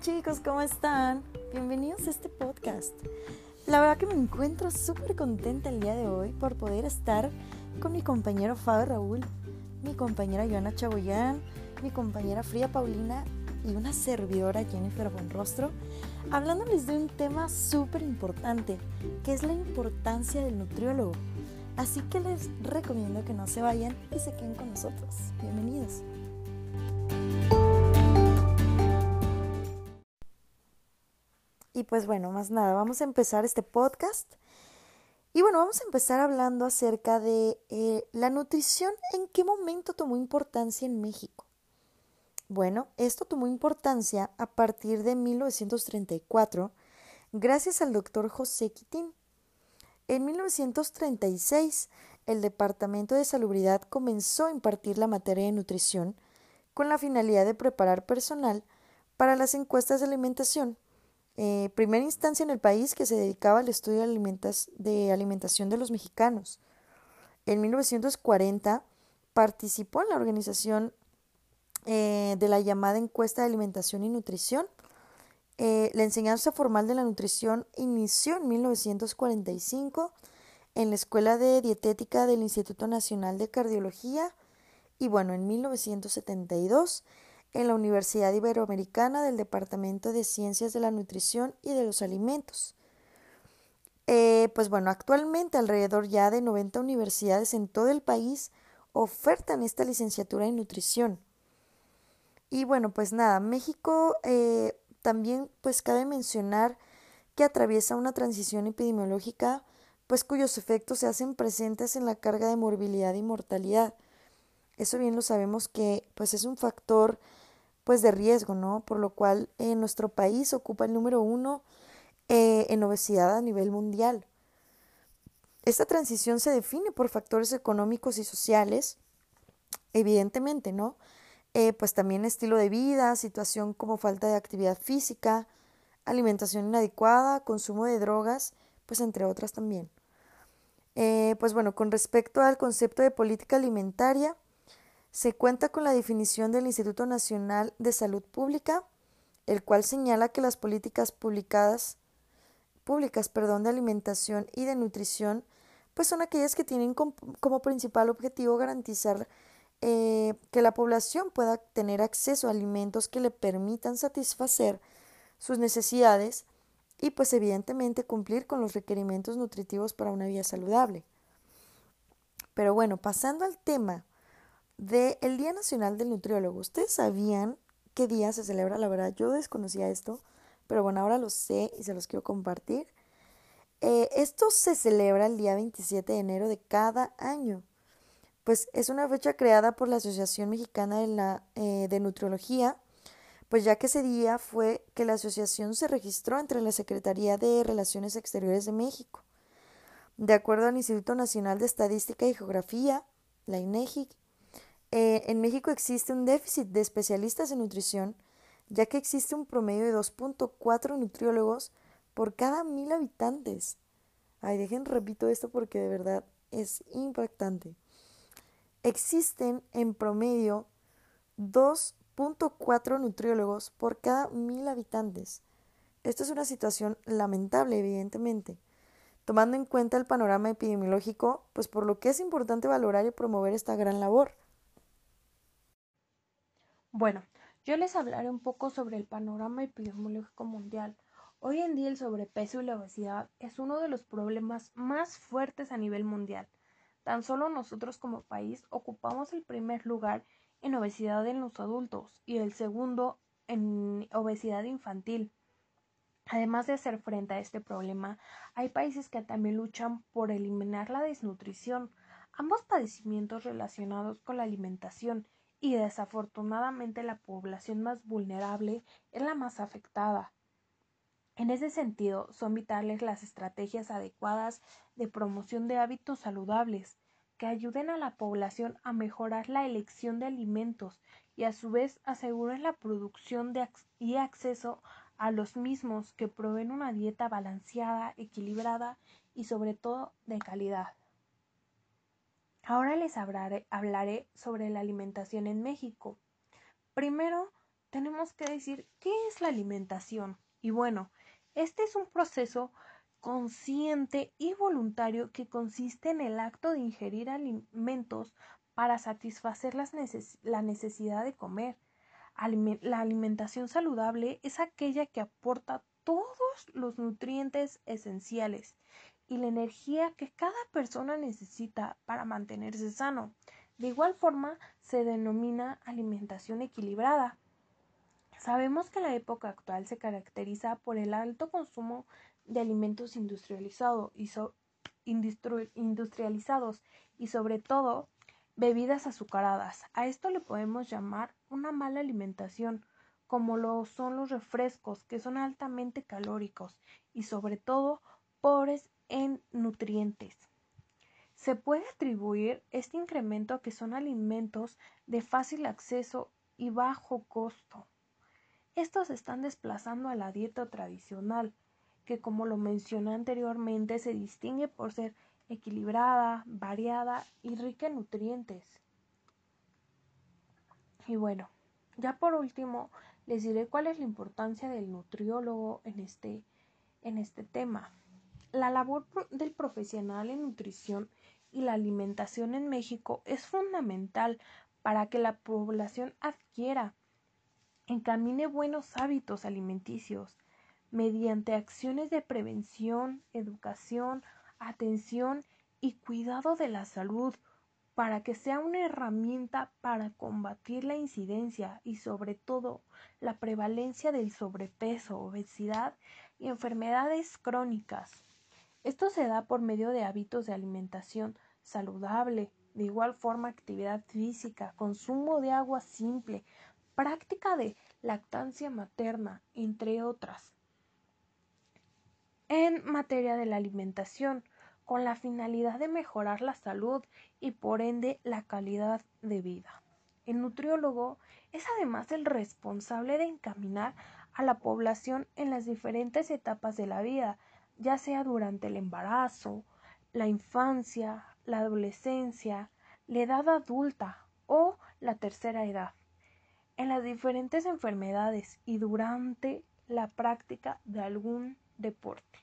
Chicos, ¿cómo están? Bienvenidos a este podcast. La verdad que me encuentro súper contenta el día de hoy por poder estar con mi compañero Fabio Raúl, mi compañera Joana Chagoyán, mi compañera Fría Paulina y una servidora Jennifer Bonrostro, hablándoles de un tema súper importante, que es la importancia del nutriólogo. Así que les recomiendo que no se vayan y se queden con nosotros. Bienvenidos. Y pues bueno, más nada, vamos a empezar este podcast. Y bueno, vamos a empezar hablando acerca de eh, la nutrición, en qué momento tomó importancia en México. Bueno, esto tomó importancia a partir de 1934, gracias al doctor José Quitín. En 1936, el Departamento de Salubridad comenzó a impartir la materia de nutrición con la finalidad de preparar personal para las encuestas de alimentación eh, primera instancia en el país que se dedicaba al estudio de, alimentación de los mexicanos. En 1940 participó en la organización eh, de la llamada encuesta de alimentación y nutrición. Eh, la enseñanza formal de la nutrición inició en 1945 en la Escuela de Dietética del Instituto Nacional de Cardiología y bueno, en 1972 en la Universidad Iberoamericana del Departamento de Ciencias de la Nutrición y de los Alimentos. Eh, pues bueno, actualmente alrededor ya de 90 universidades en todo el país ofertan esta licenciatura en nutrición. Y bueno, pues nada, México eh, también pues cabe mencionar que atraviesa una transición epidemiológica pues cuyos efectos se hacen presentes en la carga de morbilidad y mortalidad. Eso bien lo sabemos que pues es un factor pues de riesgo, ¿no? Por lo cual eh, nuestro país ocupa el número uno eh, en obesidad a nivel mundial. Esta transición se define por factores económicos y sociales, evidentemente, ¿no? Eh, pues también estilo de vida, situación como falta de actividad física, alimentación inadecuada, consumo de drogas, pues entre otras también. pues bueno, con respecto al concepto de política alimentaria, se cuenta con la definición del Instituto Nacional de Salud Pública, el cual señala que las políticas públicas perdón, de alimentación y de nutrición pues son aquellas que tienen como principal objetivo garantizar eh, que la población pueda tener acceso a alimentos que le permitan satisfacer sus necesidades y pues evidentemente cumplir con los requerimientos nutritivos para una vida saludable. Pero bueno, pasando al tema del Día Nacional del Nutriólogo. ¿Ustedes sabían qué día se celebra? La verdad, yo desconocía esto, pero bueno, ahora lo sé y se los quiero compartir. Eh, esto se celebra el día 27 de enero de cada año. Pues es una fecha creada por la Asociación Mexicana de, la, eh, de Nutriología, pues ya que ese día fue que la asociación se registró entre la Secretaría de Relaciones Exteriores de México. De acuerdo al Instituto Nacional de Estadística y Geografía, la INEGI, eh, en México existe un déficit de especialistas en nutrición, ya que existe un promedio de 2.4 nutriólogos por cada mil habitantes. Ay, dejen, repito esto porque de verdad es impactante. Existen en promedio 2.4 nutriólogos por cada mil habitantes. Esto es una situación lamentable, evidentemente. Tomando en cuenta el panorama epidemiológico, pues por lo que es importante valorar y promover esta gran labor. Bueno, yo les hablaré un poco sobre el panorama epidemiológico mundial. Hoy en día el sobrepeso y la obesidad es uno de los problemas más fuertes a nivel mundial. Tan solo nosotros como país ocupamos el primer lugar en obesidad en los adultos y el segundo en obesidad infantil. Además de hacer frente a este problema, hay países que también luchan por eliminar la desnutrición, ambos padecimientos relacionados con la alimentación y desafortunadamente la población más vulnerable es la más afectada. En ese sentido, son vitales las estrategias adecuadas de promoción de hábitos saludables que ayuden a la población a mejorar la elección de alimentos y a su vez aseguren la producción y acceso a los mismos que proveen una dieta balanceada, equilibrada y sobre todo de calidad. Ahora les hablaré, sobre la alimentación en México. Primero, tenemos que decir qué es la alimentación. Y bueno, este es un proceso consciente y voluntario que consiste en el acto de ingerir alimentos para satisfacer la necesidad de comer. La alimentación saludable es aquella que aporta todos los nutrientes esenciales y la energía que cada persona necesita para mantenerse sano. De igual forma, se denomina alimentación equilibrada. Sabemos que la época actual se caracteriza por el alto consumo de alimentos industrializados y sobre todo bebidas azucaradas. A esto le podemos llamar una mala alimentación, como lo son los refrescos, que son altamente calóricos y sobre todo pobres en nutrientes. Se puede atribuir este incremento a que son alimentos de fácil acceso y bajo costo. Estos están desplazando a la dieta tradicional, que como lo mencioné anteriormente se distingue por ser equilibrada, variada y rica en nutrientes. Y bueno, ya por último les diré cuál es la importancia del nutriólogo en este, en este tema. La labor del profesional en nutrición y la alimentación en México es fundamental para que la población adquiera, encamine buenos hábitos alimenticios mediante acciones de prevención, educación, atención y cuidado de la salud para que sea una herramienta para combatir la incidencia y sobre todo la prevalencia del sobrepeso, obesidad y enfermedades crónicas. Esto se da por medio de hábitos de alimentación saludable, de igual forma actividad física, consumo de agua simple, práctica de lactancia materna, entre otras. En materia de la alimentación, con la finalidad de mejorar la salud y por ende la calidad de vida. El nutriólogo es además el responsable de encaminar a la población en las diferentes etapas de la vida, ya sea durante el embarazo, la infancia, la adolescencia, la edad adulta o la tercera edad, en las diferentes enfermedades y durante la práctica de algún deporte.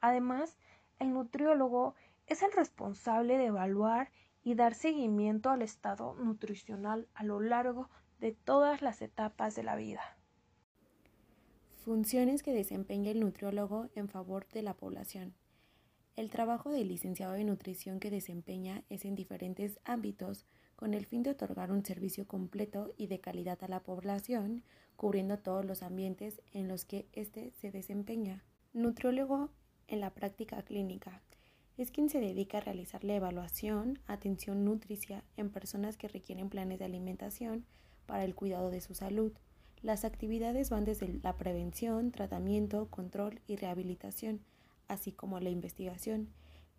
Además, el nutriólogo es el responsable de evaluar y dar seguimiento al estado nutricional a lo largo de todas las etapas de la vida. Funciones que desempeña el nutriólogo en favor de la población. El trabajo del licenciado de nutrición que desempeña es en diferentes ámbitos con el fin de otorgar un servicio completo y de calidad a la población, cubriendo todos los ambientes en los que éste se desempeña. Nutriólogo en la práctica clínica. Es quien se dedica a realizar la evaluación, atención nutricia en personas que requieren planes de alimentación para el cuidado de su salud las actividades van desde la prevención, tratamiento, control y rehabilitación, así como la investigación.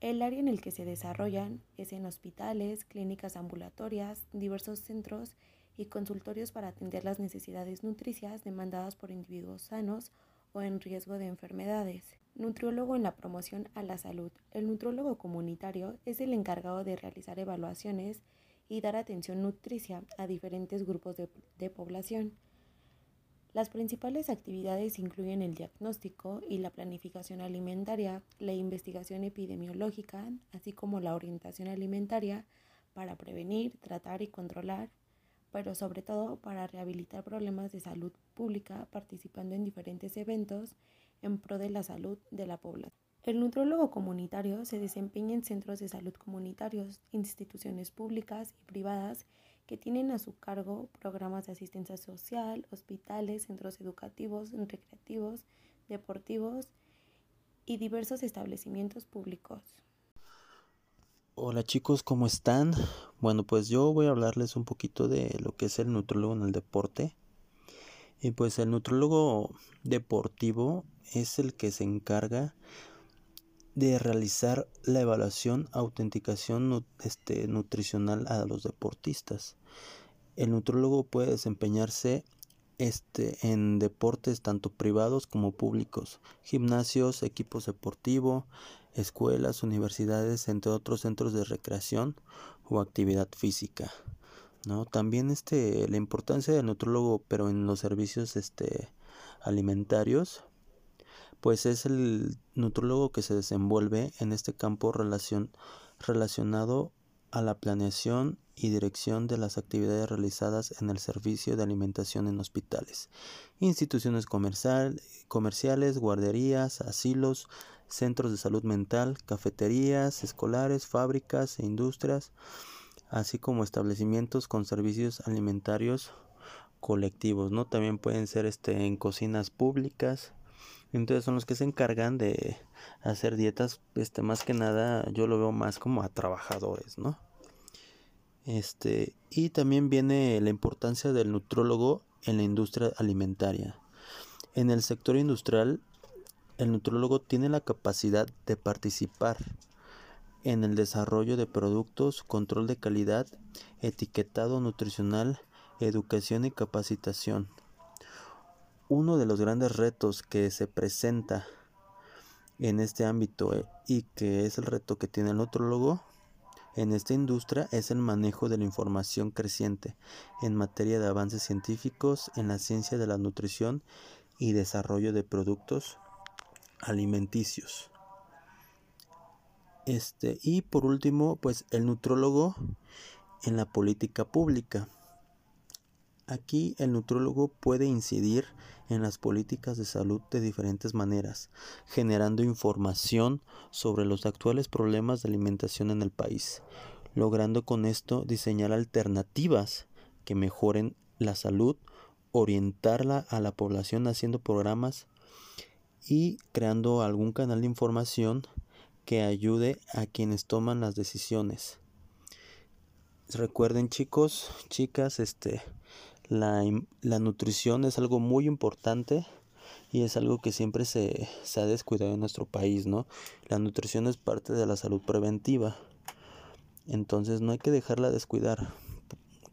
El área en el que se desarrollan es en hospitales, clínicas ambulatorias, diversos centros y consultorios para atender las necesidades nutricias demandadas por individuos sanos o en riesgo de enfermedades. Nutriólogo en la promoción a la salud. El nutriólogo comunitario es el encargado de realizar evaluaciones y dar atención nutricia a diferentes grupos de, de población. Las principales actividades incluyen el diagnóstico y la planificación alimentaria, la investigación epidemiológica, así como la orientación alimentaria para prevenir, tratar y controlar, pero sobre todo para rehabilitar problemas de salud pública participando en diferentes eventos en pro de la salud de la población. El nutrólogo comunitario se desempeña en centros de salud comunitarios, instituciones públicas y privadas que tienen a su cargo programas de asistencia social, hospitales, centros educativos, recreativos, deportivos y diversos establecimientos públicos. Hola chicos, ¿cómo están? Bueno, pues yo voy a hablarles un poquito de lo que es el nutrólogo en el deporte. Y pues el nutrólogo deportivo es el que se encarga de realizar la evaluación, autenticación este, nutricional a los deportistas. El nutrólogo puede desempeñarse este, en deportes tanto privados como públicos, gimnasios, equipos deportivos, escuelas, universidades, entre otros centros de recreación o actividad física. ¿no? También este, la importancia del nutrólogo, pero en los servicios este, alimentarios, pues es el nutrólogo que se desenvuelve en este campo relación, relacionado a la planeación y dirección de las actividades realizadas en el servicio de alimentación en hospitales, instituciones comercial, comerciales, guarderías, asilos, centros de salud mental, cafeterías, escolares, fábricas e industrias, así como establecimientos con servicios alimentarios colectivos, ¿no? También pueden ser este en cocinas públicas. Entonces son los que se encargan de hacer dietas, este más que nada yo lo veo más como a trabajadores, ¿no? Este, y también viene la importancia del nutrólogo en la industria alimentaria. En el sector industrial, el nutrólogo tiene la capacidad de participar en el desarrollo de productos, control de calidad, etiquetado nutricional, educación y capacitación. Uno de los grandes retos que se presenta en este ámbito eh, y que es el reto que tiene el nutrólogo en esta industria es el manejo de la información creciente en materia de avances científicos en la ciencia de la nutrición y desarrollo de productos alimenticios. Este, y por último, pues el nutrólogo en la política pública. Aquí el nutrólogo puede incidir en las políticas de salud de diferentes maneras, generando información sobre los actuales problemas de alimentación en el país, logrando con esto diseñar alternativas que mejoren la salud, orientarla a la población haciendo programas y creando algún canal de información que ayude a quienes toman las decisiones. Recuerden chicos, chicas, este, la, la nutrición es algo muy importante y es algo que siempre se, se ha descuidado en nuestro país, ¿no? La nutrición es parte de la salud preventiva. Entonces no hay que dejarla descuidar.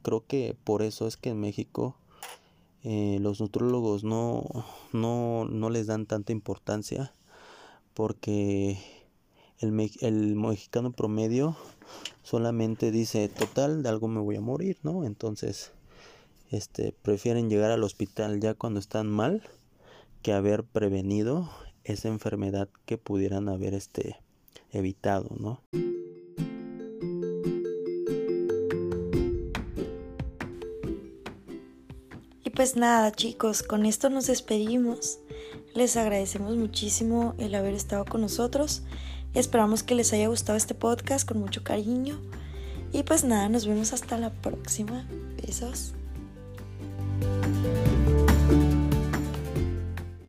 Creo que por eso es que en México eh, los nutrólogos no, no, no les dan tanta importancia porque el, el mexicano promedio solamente dice, total, de algo me voy a morir, ¿no? Entonces, este, prefieren llegar al hospital ya cuando están mal que haber prevenido esa enfermedad que pudieran haber este, evitado, ¿no? Y pues nada, chicos, con esto nos despedimos. Les agradecemos muchísimo el haber estado con nosotros. Esperamos que les haya gustado este podcast con mucho cariño. Y pues nada, nos vemos hasta la próxima. Besos.